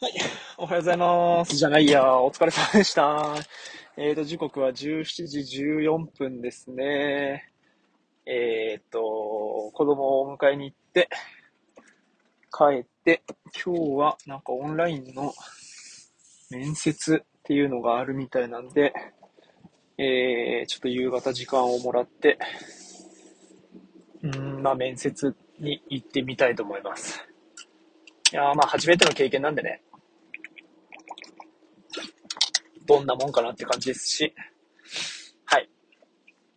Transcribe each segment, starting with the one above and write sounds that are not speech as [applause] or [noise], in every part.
はい。[laughs] おはようございます。じゃないや、お疲れ様でした。えーと、時刻は17時14分ですね。えーと、子供を迎えに行って、帰って、今日はなんかオンラインの面接っていうのがあるみたいなんで、えー、ちょっと夕方時間をもらって、うーん、まあ面接に行ってみたいと思います。いやーまあ初めての経験なんでね、どんなもんかなって感じですし、はい。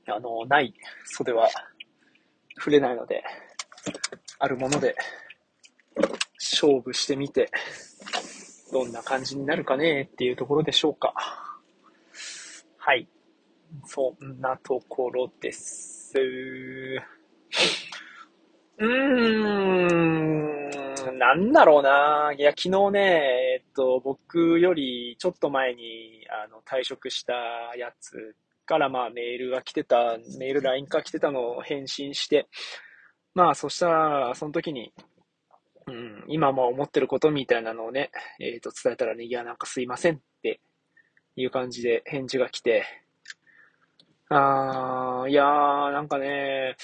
あの、ない袖は触れないので、あるもので勝負してみて、どんな感じになるかねっていうところでしょうか。はい。そんなところです。うーん、なんだろうな。いや、昨日ね、えっと、僕よりちょっと前に、あの、退職したやつから、まあ、メールが来てた、メール、LINE が来てたのを返信して、まあ、そしたら、その時に、うん、今も思ってることみたいなのをね、えっと、伝えたらね、いや、なんかすいませんっていう感じで返事が来て、あー、いやー、なんかね、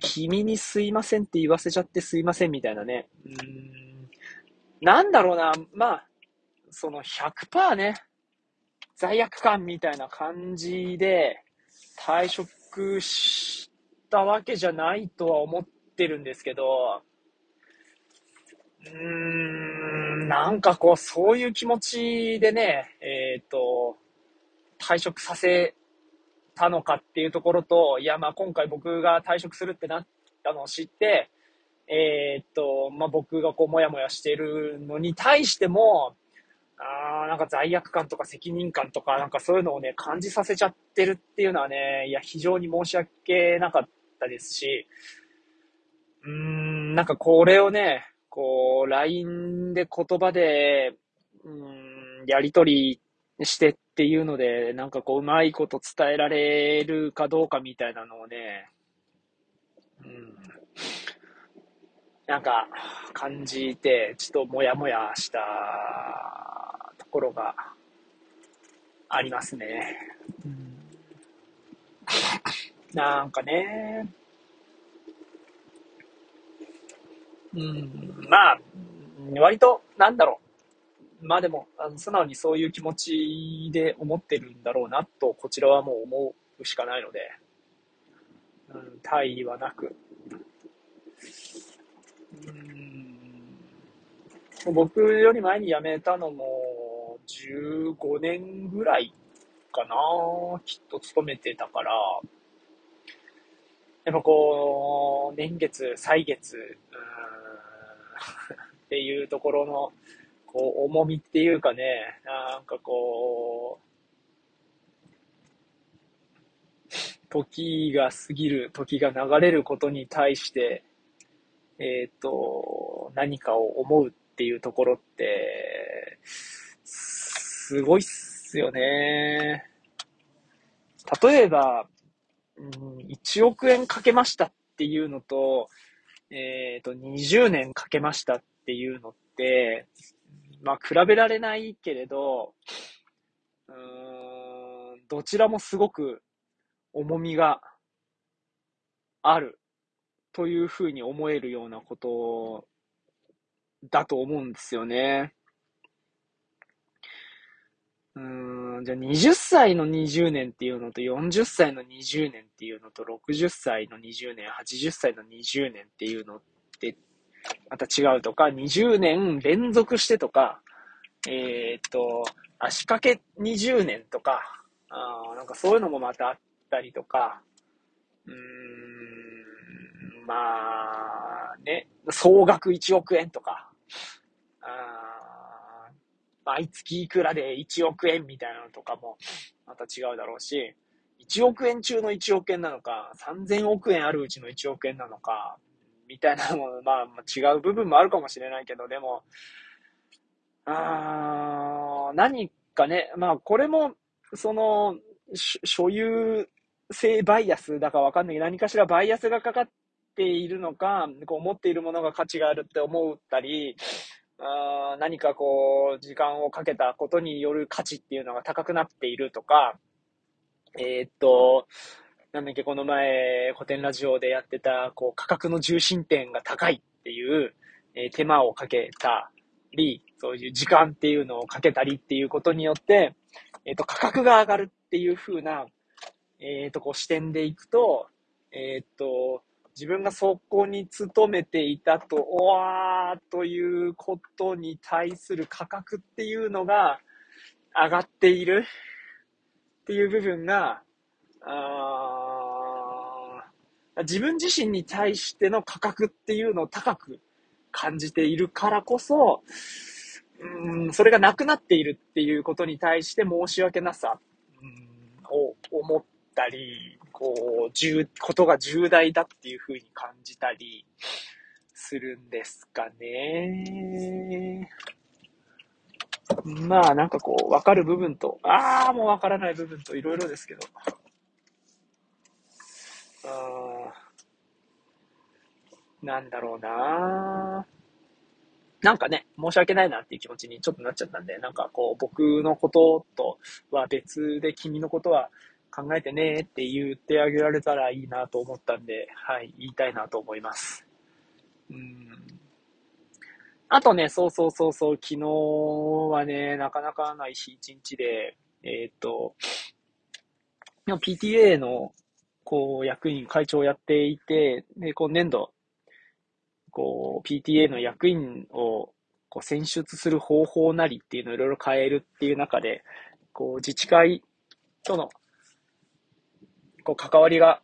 君にすいませんって言わせちゃってすいませんみたいなね。うーん、なんだろうな、まあ、その100%ね、罪悪感みたいな感じで退職したわけじゃないとは思ってるんですけど、うーん、なんかこう、そういう気持ちでね、えっと、退職させたのかっていうところと、いや、まあ今回僕が退職するってなったのを知って、えーっと、まあ僕がこう、もやもやしてるのに対しても、あーなんか罪悪感とか責任感とか、なんかそういうのをね、感じさせちゃってるっていうのはね、いや、非常に申し訳なかったですし、うーん、なんかこれをね、こう、LINE で言葉で、うん、やりとりしてっっていうので、なんかこう、うまいこと伝えられるかどうかみたいなのをね、うん、なんか感じて、ちょっともやもやしたところがありますね。うん、なんかね、うん、まあ、割と、なんだろう。まあでも、あの素直にそういう気持ちで思ってるんだろうなと、こちらはもう思うしかないので、うん、大意はなく。うん、僕より前に辞めたのも、15年ぐらいかなきっと勤めてたから、やっぱこう、年月、歳月、うん [laughs] っていうところの、こう、重みっていうかね、なんかこう、時が過ぎる、時が流れることに対して、えっ、と、何かを思うっていうところって、すごいっすよね。例えば、うん1億円かけましたっていうのと、えっ、と、20年かけましたっていうのって、まあ、比べられないけれど、うーん、どちらもすごく重みがあるというふうに思えるようなことだと思うんですよね。うん、じゃあ20歳の20年っていうのと40歳の20年っていうのと60歳の20年、80歳の20年っていうのってまた違うとか、20年連続してとか、えーっと、足掛け20年とか、あなんかそういうのもまたあったりとか、うーん、まあ、ね、総額1億円とか、あ毎月いくらで1億円みたいなのとかもまた違うだろうし、1億円中の1億円なのか、3000億円あるうちの1億円なのか、みたいなも、まあ、まあ違う部分もあるかもしれないけど、でも、あー何かね、まあこれも、その、所有性バイアスだかわかんないけど、何かしらバイアスがかかっているのか、こう持っているものが価値があるって思ったり、あ何かこう、時間をかけたことによる価値っていうのが高くなっているとか、えー、っと、なんだっけ、この前、古典ラジオでやってた、こう、価格の重心点が高いっていう、えー、手間をかけたり、そういう時間っていうのをかけたりっていうことによって、えっ、と、価格が上がるっていう風な、えっ、と、こう視点でいくと、えっ、と、自分がそこに勤めていたと、おわーということに対する価格っていうのが上がっているっていう部分が、あ自分自身に対しての価格っていうのを高く感じているからこそ、うん、それがなくなっているっていうことに対して申し訳なさ、うん、を思ったり、こう、重、ことが重大だっていうふうに感じたりするんですかね。まあ、なんかこう、わかる部分と、ああ、もうわからない部分といろいろですけど。なんだろうななんかね、申し訳ないなっていう気持ちにちょっとなっちゃったんで、なんかこう、僕のこととは別で君のことは考えてねって言ってあげられたらいいなと思ったんで、はい、言いたいなと思います。うん。あとね、そうそうそうそう、昨日はね、なかなかない日一日で、えー、っと、PTA の、こう、役員、会長をやっていて、で、今年度、こう、PTA の役員をこう選出する方法なりっていうのをいろいろ変えるっていう中で、こう、自治会との、こう、関わりが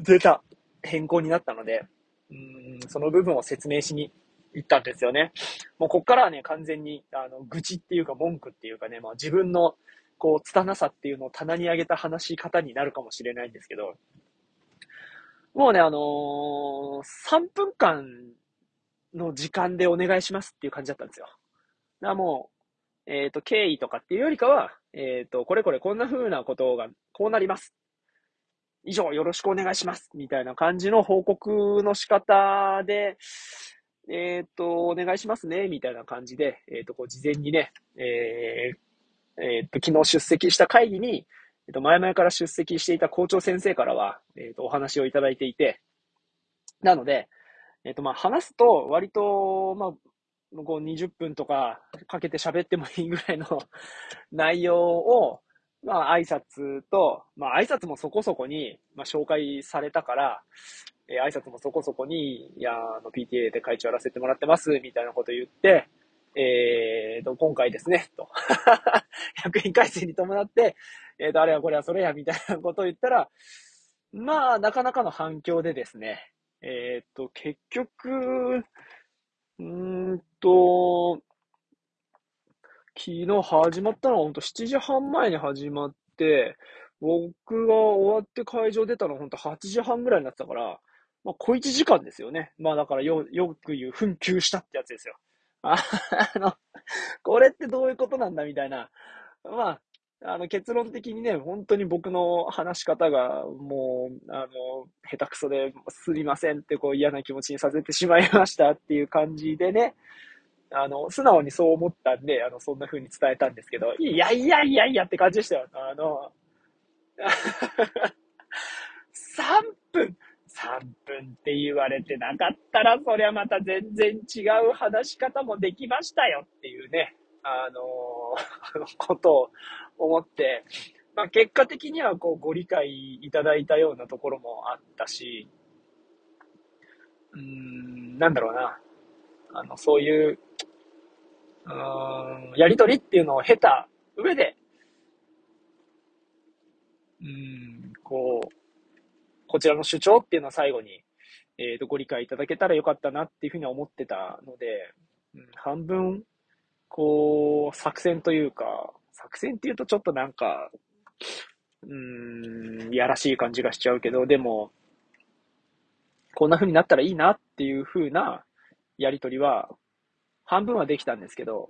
出た変更になったので、うん、その部分を説明しに行ったんですよね。もうこっからはね、完全に、あの、愚痴っていうか文句っていうかね、まあ自分の、こう、拙さっていうのを棚に上げた話し方になるかもしれないんですけど、もうね、あのー、3分間の時間でお願いしますっていう感じだったんですよ。だからもう、えっ、ー、と、経緯とかっていうよりかは、えっ、ー、と、これこれこんな風なことが、こうなります。以上、よろしくお願いします。みたいな感じの報告の仕方で、えっ、と、お願いしますね、みたいな感じで、えっ、と、こう、事前にね、えー、えっ、と、昨日出席した会議に、えっと、前々から出席していた校長先生からは、えっと、お話をいただいていて、なので、えっと、まあ、話すと、割と、まあ、こう20分とかかけて喋ってもいいぐらいの [laughs] 内容を、まあ、挨拶と、まあ、挨拶もそこそこに、まあ、紹介されたから、えー、挨拶もそこそこに、いや、あの、PTA で会長やらせてもらってます、みたいなこと言って、えーと、今回ですね、[laughs] と。[laughs] 役員改正に伴って、えーと、あれはこれはそれや、みたいなことを言ったら、まあ、なかなかの反響でですね、えーと、結局、うんと、昨日始まったのは本当7時半前に始まって、僕が終わって会場出たのは本当8時半ぐらいになってたから、まあ、小1時間ですよね。まあだからよ、よく言う紛糾したってやつですよ。[laughs] あの、これってどういうことなんだみたいな。まあ、あの結論的にね、本当に僕の話し方がもう、あの、下手くそですみませんってこう嫌な気持ちにさせてしまいましたっていう感じでね、あの、素直にそう思ったんで、あの、そんな風に伝えたんですけど、いやいやいやいやって感じでしたよ。あの、[laughs] 3分、3分って言われてなかったら、そりゃまた全然違う話し方もできましたよっていうね、あのー、[laughs] ことを思って、まあ結果的にはこうご理解いただいたようなところもあったし、うーん、なんだろうな。あの、そういう、うん、やりとりっていうのを経た上で、うん、こう、こちらの主張っていうのは最後に、えっ、ー、と、ご理解いただけたらよかったなっていうふうに思ってたので、うん、半分、こう、作戦というか、作戦っていうとちょっとなんか、うーん、いやらしい感じがしちゃうけど、でも、こんな風になったらいいなっていう風なやりとりは、半分はできたんですけど、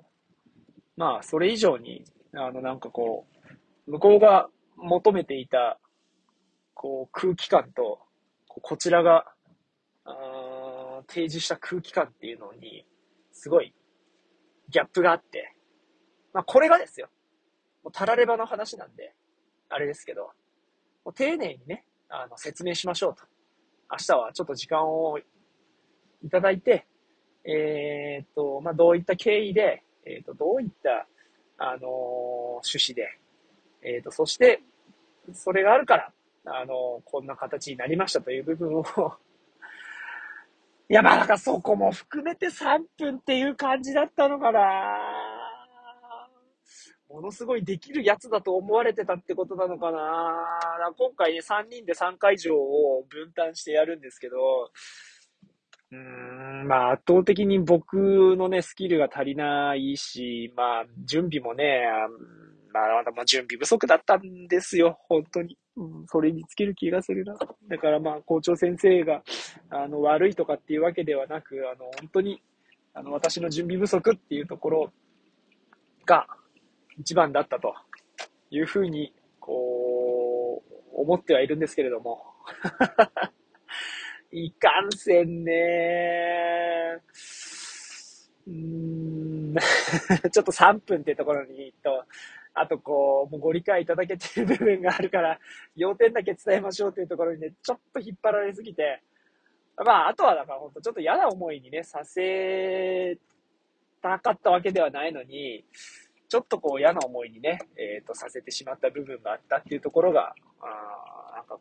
まあ、それ以上に、あの、なんかこう、向こうが求めていたこう、空気感と、こちらが、あ提示した空気感っていうのに、すごいギャップがあって、まあこれがですよ。もうたらればの話なんで、あれですけど、もう丁寧にね、あの、説明しましょうと。明日はちょっと時間をいただいて、えー、っと、まあ、どういった経緯で、えー、っと、どういった、あのー、趣旨で、えー、っと、そして、それがあるから、あのこんな形になりましたという部分を。[laughs] いや、まあ、なんかそこも含めて3分っていう感じだったのかな。ものすごいできるやつだと思われてたってことなのかな。今回ね、3人で3回以上を分担してやるんですけど、うーん、まあ圧倒的に僕のね、スキルが足りないし、まあ準備もね、まあ、まあ、準備不足だったんですよ、本当に。うん、それに尽きる気がするな。だからまあ、校長先生が、あの、悪いとかっていうわけではなく、あの、本当に、あの、私の準備不足っていうところが、一番だったというふうに、こう、思ってはいるんですけれども。[laughs] いかんせんねうーん [laughs] ちょっと3分ってところにと、あとこう、もうご理解いただけてる部分があるから、[laughs] 要点だけ伝えましょうというところにね、ちょっと引っ張られすぎて、まあ、あとはだから本当ちょっと嫌な思いにね、させたかったわけではないのに、ちょっとこう嫌な思いにね、えっ、ー、と、させてしまった部分があったっていうところが、あなんか、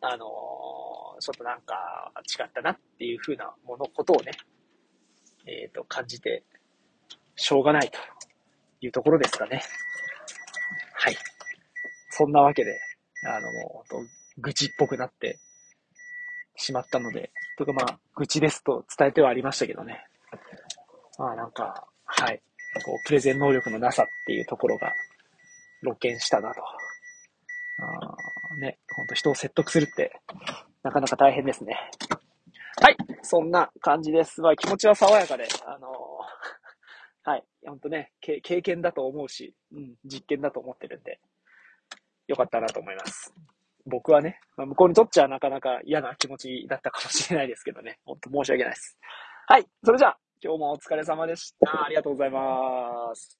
あのー、ちょっとなんか違ったなっていうふうなもの、ことをね、えっ、ー、と、感じて、しょうがないと。いうところですかね。はい。そんなわけで、あの、もう、愚痴っぽくなってしまったので、とかまあ、愚痴ですと伝えてはありましたけどね。まあなんか、はい。こう、プレゼン能力のなさっていうところが、露見したなと。あね、ほんと人を説得するって、なかなか大変ですね。はい。そんな感じです。まあ気持ちは爽やかで、あの、はい。ほんとね、経験だと思うし、うん、実験だと思ってるんで、よかったなと思います。僕はね、まあ、向こうにとっちゃなかなか嫌な気持ちだったかもしれないですけどね、ほんと申し訳ないです。はい。それじゃあ、今日もお疲れ様でした。ありがとうございます。